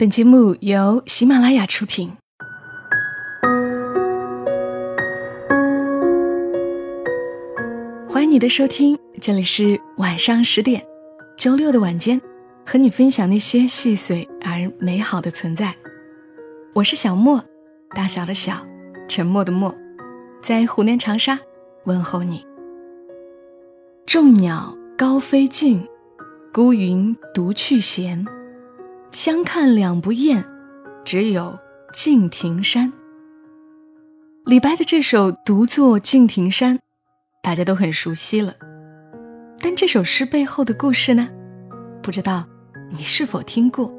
本节目由喜马拉雅出品。欢迎你的收听，这里是晚上十点，周六的晚间，和你分享那些细碎而美好的存在。我是小莫，大小的小，沉默的默，在湖南长沙问候你。众鸟高飞尽，孤云独去闲。相看两不厌，只有敬亭山。李白的这首独坐敬亭山，大家都很熟悉了。但这首诗背后的故事呢？不知道你是否听过？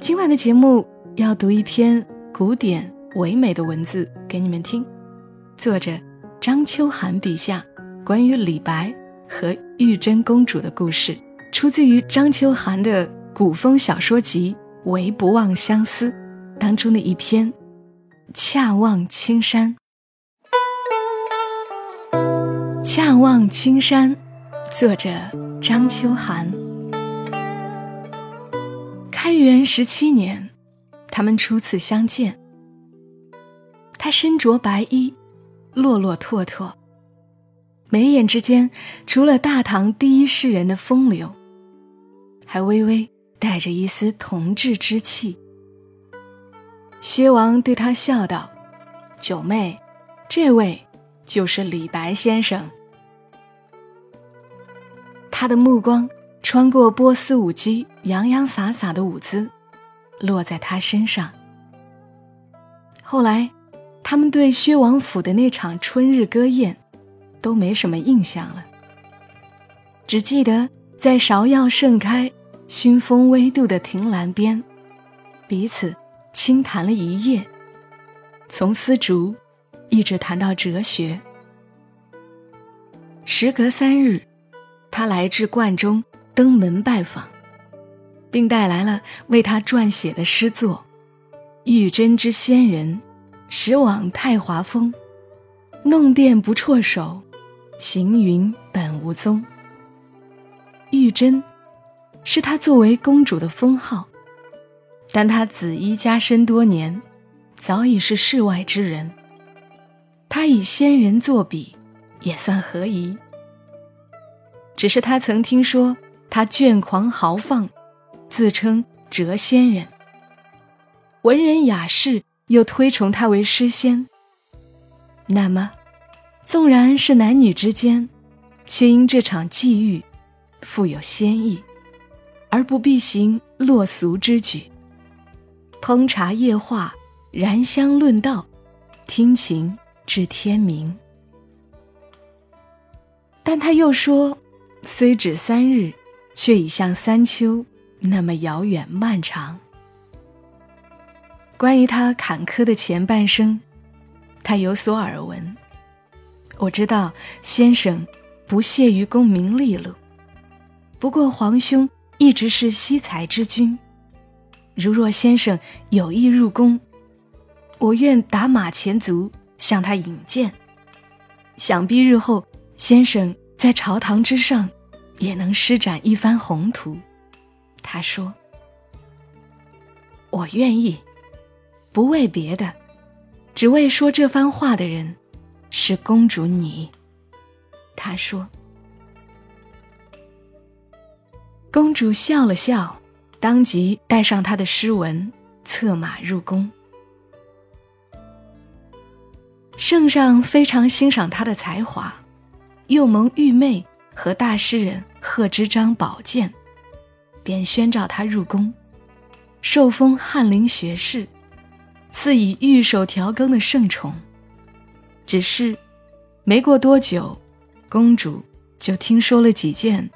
今晚的节目要读一篇古典唯美的文字给你们听，作者张秋寒笔下关于李白和玉真公主的故事，出自于张秋寒的。古风小说集《唯不忘相思》当中的一篇《恰望青山》。《恰望青山》，作者张秋寒。开元十七年，他们初次相见。他身着白衣，落落拓拓，眉眼之间，除了大唐第一诗人的风流，还微微。带着一丝童稚之气，薛王对他笑道：“九妹，这位就是李白先生。”他的目光穿过波斯舞姬洋洋洒洒的舞姿，落在他身上。后来，他们对薛王府的那场春日歌宴，都没什么印象了，只记得在芍药盛开。熏风微度的亭栏边，彼此轻谈了一夜，从丝竹一直谈到哲学。时隔三日，他来至观中登门拜访，并带来了为他撰写的诗作《玉真之仙人》，时往太华峰，弄电不辍手，行云本无踪。玉真。是她作为公主的封号，但她紫衣加身多年，早已是世外之人。她以仙人作比，也算合宜。只是他曾听说她倦狂豪放，自称谪仙人。文人雅士又推崇她为诗仙。那么，纵然是男女之间，却因这场际遇，富有仙意。而不必行落俗之举。烹茶夜话，燃香论道，听琴至天明。但他又说，虽只三日，却已像三秋那么遥远漫长。关于他坎坷的前半生，他有所耳闻。我知道先生不屑于功名利禄，不过皇兄。一直是惜才之君。如若先生有意入宫，我愿打马前卒向他引荐。想必日后先生在朝堂之上，也能施展一番宏图。他说：“我愿意，不为别的，只为说这番话的人是公主你。”他说。公主笑了笑，当即带上他的诗文，策马入宫。圣上非常欣赏他的才华，又蒙玉妹和大诗人贺知章宝剑，便宣召他入宫，受封翰林学士，赐以御手调羹的圣宠。只是，没过多久，公主就听说了几件。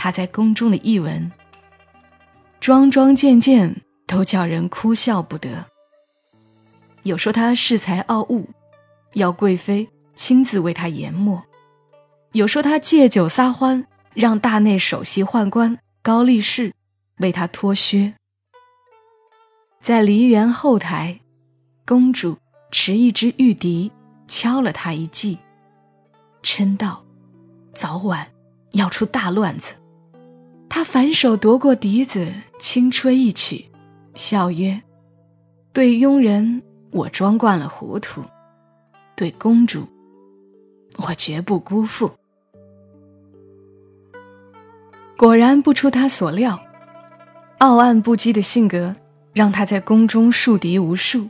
他在宫中的译文，桩桩件件都叫人哭笑不得。有说他恃才傲物，要贵妃亲自为他研墨；有说他借酒撒欢，让大内首席宦官高力士为他脱靴。在梨园后台，公主持一支玉笛敲了他一记，嗔道：“早晚要出大乱子。”他反手夺过笛子，轻吹一曲，笑曰：“对庸人，我装惯了糊涂；对公主，我绝不辜负。”果然不出他所料，傲岸不羁的性格让他在宫中树敌无数，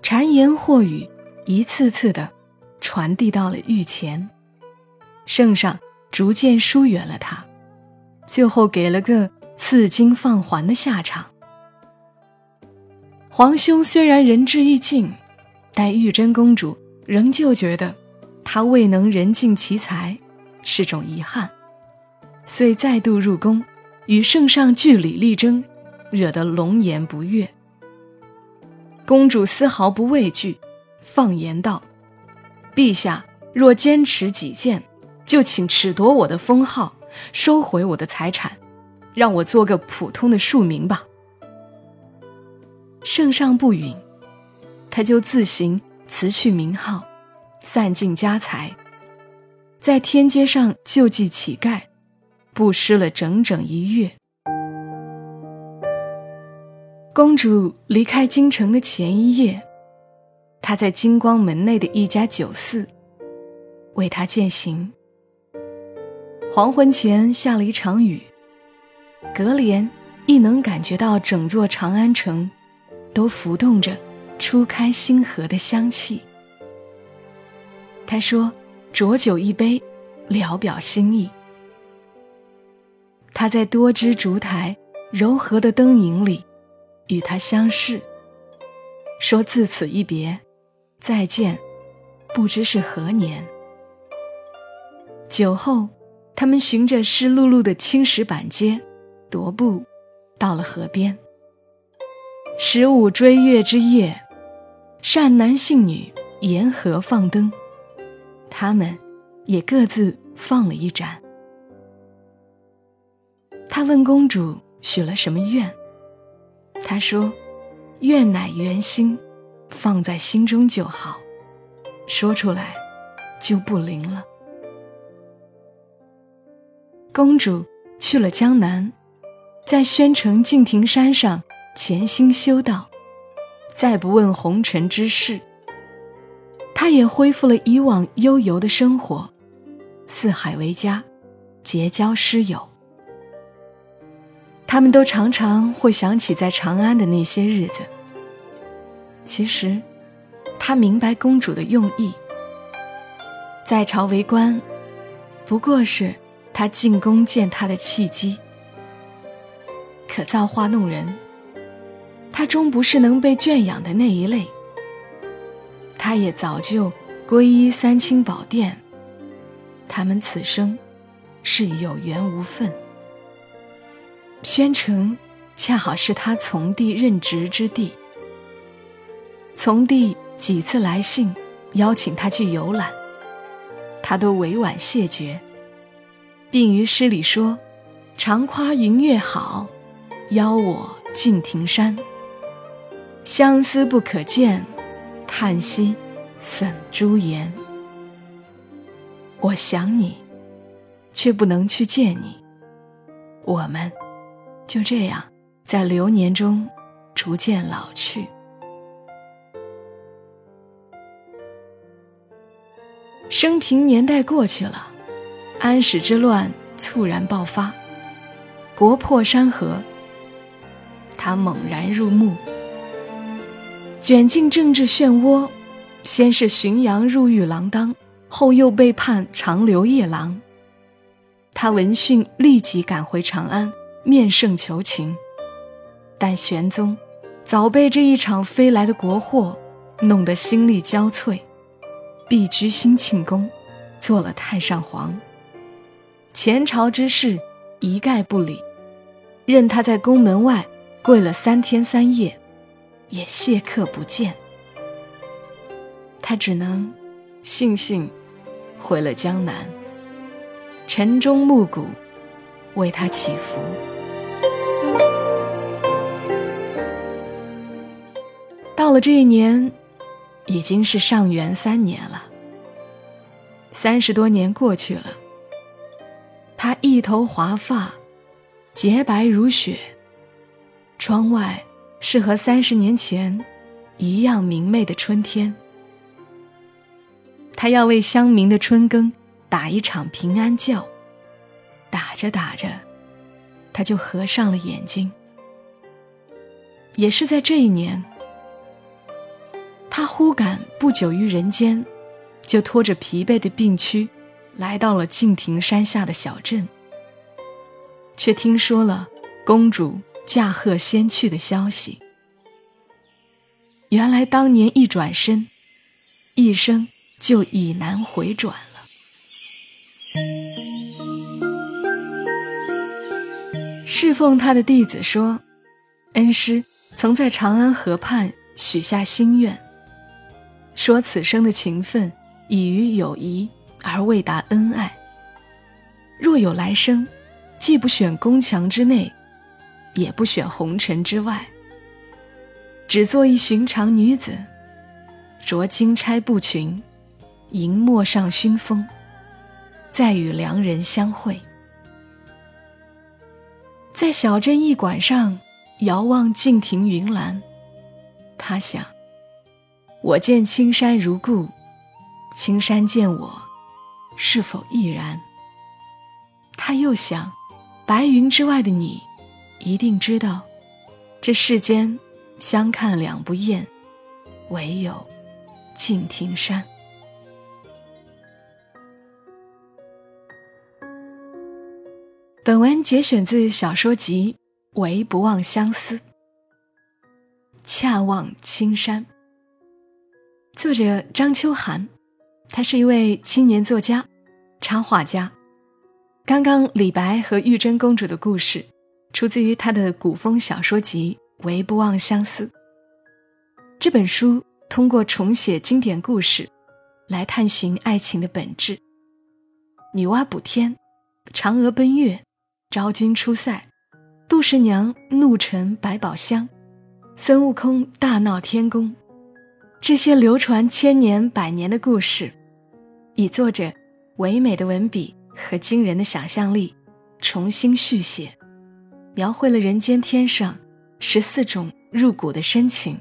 谗言惑语一次次的传递到了御前，圣上逐渐疏远了他，最后给了个赐金放还的下场。皇兄虽然仁至义尽，但玉贞公主仍旧觉得他未能人尽其才，是种遗憾，遂再度入宫，与圣上据理力争，惹得龙颜不悦。公主丝毫不畏惧，放言道：“陛下若坚持己见，就请褫夺我的封号，收回我的财产，让我做个普通的庶民吧。”圣上不允，他就自行辞去名号，散尽家财，在天街上救济乞丐，布施了整整一月。公主离开京城的前一夜，他在金光门内的一家酒肆为她饯行。黄昏前下了一场雨，隔帘亦能感觉到整座长安城。都浮动着初开星河的香气。他说：“浊酒一杯，聊表心意。”他在多枝烛台、柔和的灯影里与他相视，说：“自此一别，再见，不知是何年。”酒后，他们循着湿漉漉的青石板街，踱步到了河边。十五追月之夜，善男信女沿河放灯，他们也各自放了一盏。他问公主许了什么愿，她说：“愿乃圆心，放在心中就好，说出来就不灵了。”公主去了江南，在宣城敬亭山上。潜心修道，再不问红尘之事。他也恢复了以往悠游的生活，四海为家，结交师友。他们都常常会想起在长安的那些日子。其实，他明白公主的用意，在朝为官，不过是他进宫见他的契机。可造化弄人。他终不是能被圈养的那一类。他也早就皈依三清宝殿，他们此生是有缘无分。宣城恰好是他从弟任职之地，从弟几次来信邀请他去游览，他都委婉谢绝，并于诗里说：“常夸云月好，邀我敬亭山。”相思不可见，叹息损朱颜。我想你，却不能去见你。我们就这样在流年中逐渐老去。生平年代过去了，安史之乱猝然爆发，国破山河。他猛然入目。卷进政治漩涡，先是浔阳入狱锒铛，后又被判长留夜郎。他闻讯立即赶回长安，面圣求情。但玄宗早被这一场飞来的国祸弄得心力交瘁，避居兴庆宫，做了太上皇。前朝之事一概不理，任他在宫门外跪了三天三夜。也谢客不见，他只能悻悻回了江南。晨钟暮鼓为他祈福。到了这一年，已经是上元三年了。三十多年过去了，他一头华发，洁白如雪，窗外。是和三十年前一样明媚的春天。他要为乡民的春耕打一场平安觉。打着打着，他就合上了眼睛。也是在这一年，他忽感不久于人间，就拖着疲惫的病躯，来到了敬亭山下的小镇，却听说了公主驾鹤仙去的消息。原来当年一转身，一生就已难回转了。侍奉他的弟子说：“恩师曾在长安河畔许下心愿，说此生的情分已于友谊而未达恩爱。若有来生，既不选宫墙之内，也不选红尘之外，只做一寻常女子，着金钗布裙，迎陌上熏风，再与良人相会。”在小镇驿馆上遥望静亭云岚，他想：我见青山如故，青山见我，是否亦然？他又想，白云之外的你，一定知道，这世间相看两不厌，唯有敬亭山。本文节选自小说集《唯不忘相思》，恰望青山。作者张秋寒，他是一位青年作家、插画家。刚刚李白和玉真公主的故事，出自于他的古风小说集《唯不忘相思》。这本书通过重写经典故事，来探寻爱情的本质。女娲补天，嫦娥奔月。昭君出塞，杜十娘怒沉百宝箱，孙悟空大闹天宫，这些流传千年百年的故事，以作者唯美的文笔和惊人的想象力重新续写，描绘了人间天上十四种入骨的深情。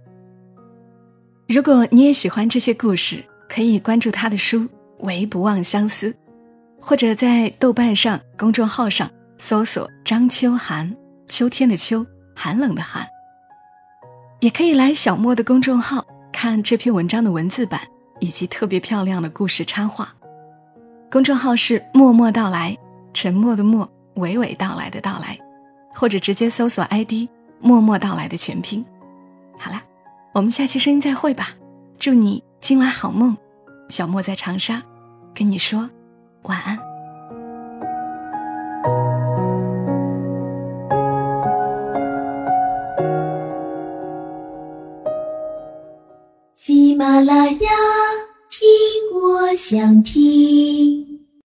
如果你也喜欢这些故事，可以关注他的书《唯不忘相思》，或者在豆瓣上公众号上。搜索张秋寒，秋天的秋，寒冷的寒。也可以来小莫的公众号看这篇文章的文字版以及特别漂亮的故事插画。公众号是默默到来，沉默的默，娓娓道来的到来，或者直接搜索 ID 默默到来的全拼。好啦，我们下期声音再会吧。祝你今晚好梦，小莫在长沙，跟你说晚安。喜马拉雅，想听。